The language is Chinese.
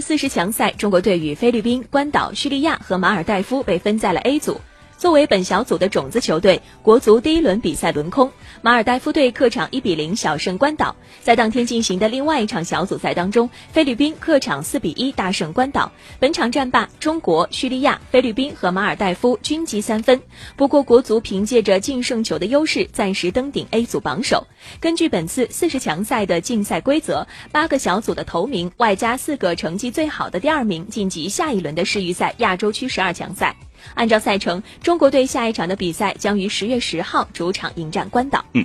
四十强赛，中国队与菲律宾、关岛、叙利亚和马尔代夫被分在了 A 组。作为本小组的种子球队，国足第一轮比赛轮空，马尔代夫队客场一比零小胜关岛。在当天进行的另外一场小组赛当中，菲律宾客场四比一大胜关岛。本场战罢，中国、叙利亚、菲律宾和马尔代夫均积三分。不过，国足凭借着净胜球的优势，暂时登顶 A 组榜首。根据本次四十强赛的竞赛规则，八个小组的头名外加四个成绩最好的第二名晋级下一轮的世预赛亚洲区十二强赛。按照赛程，中国队下一场的比赛将于十月十号主场迎战关岛。嗯。